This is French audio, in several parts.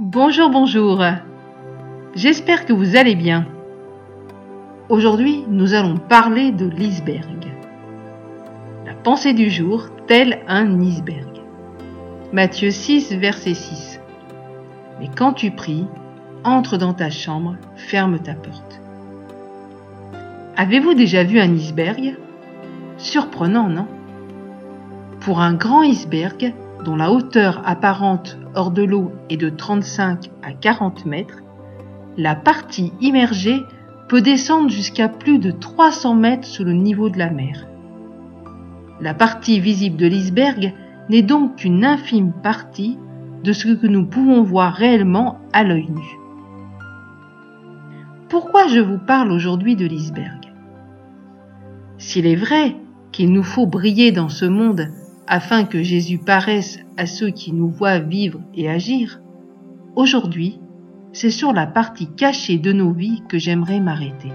Bonjour, bonjour. J'espère que vous allez bien. Aujourd'hui, nous allons parler de l'iceberg. La pensée du jour, tel un iceberg. Matthieu 6, verset 6. Mais quand tu pries, entre dans ta chambre, ferme ta porte. Avez-vous déjà vu un iceberg? Surprenant, non? Pour un grand iceberg, la hauteur apparente hors de l'eau est de 35 à 40 mètres, la partie immergée peut descendre jusqu'à plus de 300 mètres sous le niveau de la mer. La partie visible de l'iceberg n'est donc qu'une infime partie de ce que nous pouvons voir réellement à l'œil nu. Pourquoi je vous parle aujourd'hui de l'iceberg? S'il est vrai qu'il nous faut briller dans ce monde afin que Jésus paraisse à ceux qui nous voient vivre et agir, aujourd'hui, c'est sur la partie cachée de nos vies que j'aimerais m'arrêter.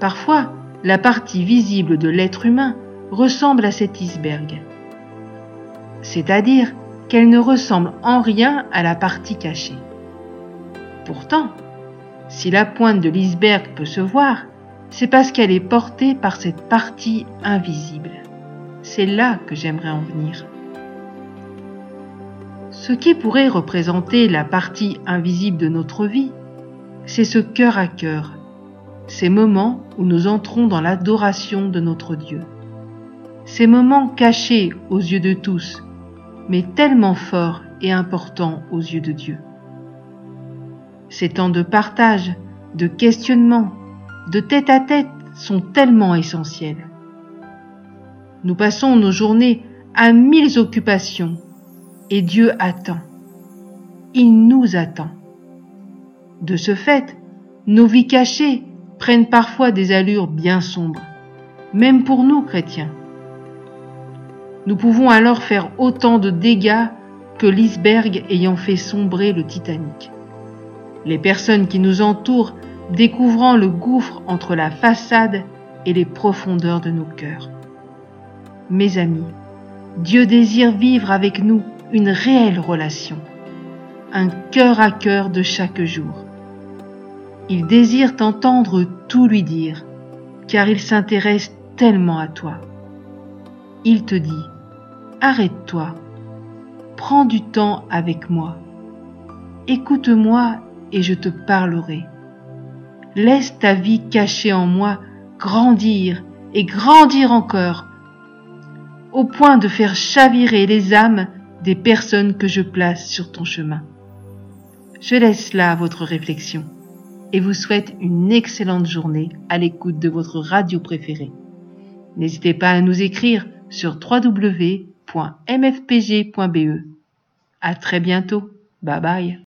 Parfois, la partie visible de l'être humain ressemble à cet iceberg, c'est-à-dire qu'elle ne ressemble en rien à la partie cachée. Pourtant, si la pointe de l'iceberg peut se voir, c'est parce qu'elle est portée par cette partie invisible. C'est là que j'aimerais en venir. Ce qui pourrait représenter la partie invisible de notre vie, c'est ce cœur à cœur, ces moments où nous entrons dans l'adoration de notre Dieu. Ces moments cachés aux yeux de tous, mais tellement forts et importants aux yeux de Dieu. Ces temps de partage, de questionnement, de tête à tête sont tellement essentiels. Nous passons nos journées à mille occupations et Dieu attend. Il nous attend. De ce fait, nos vies cachées prennent parfois des allures bien sombres, même pour nous chrétiens. Nous pouvons alors faire autant de dégâts que l'iceberg ayant fait sombrer le Titanic. Les personnes qui nous entourent découvrant le gouffre entre la façade et les profondeurs de nos cœurs. Mes amis, Dieu désire vivre avec nous une réelle relation, un cœur à cœur de chaque jour. Il désire t'entendre tout lui dire, car il s'intéresse tellement à toi. Il te dit, arrête-toi, prends du temps avec moi, écoute-moi et je te parlerai. Laisse ta vie cachée en moi grandir et grandir encore, au point de faire chavirer les âmes des personnes que je place sur ton chemin. Je laisse là votre réflexion et vous souhaite une excellente journée à l'écoute de votre radio préférée. N'hésitez pas à nous écrire sur www.mfpg.be. À très bientôt. Bye bye.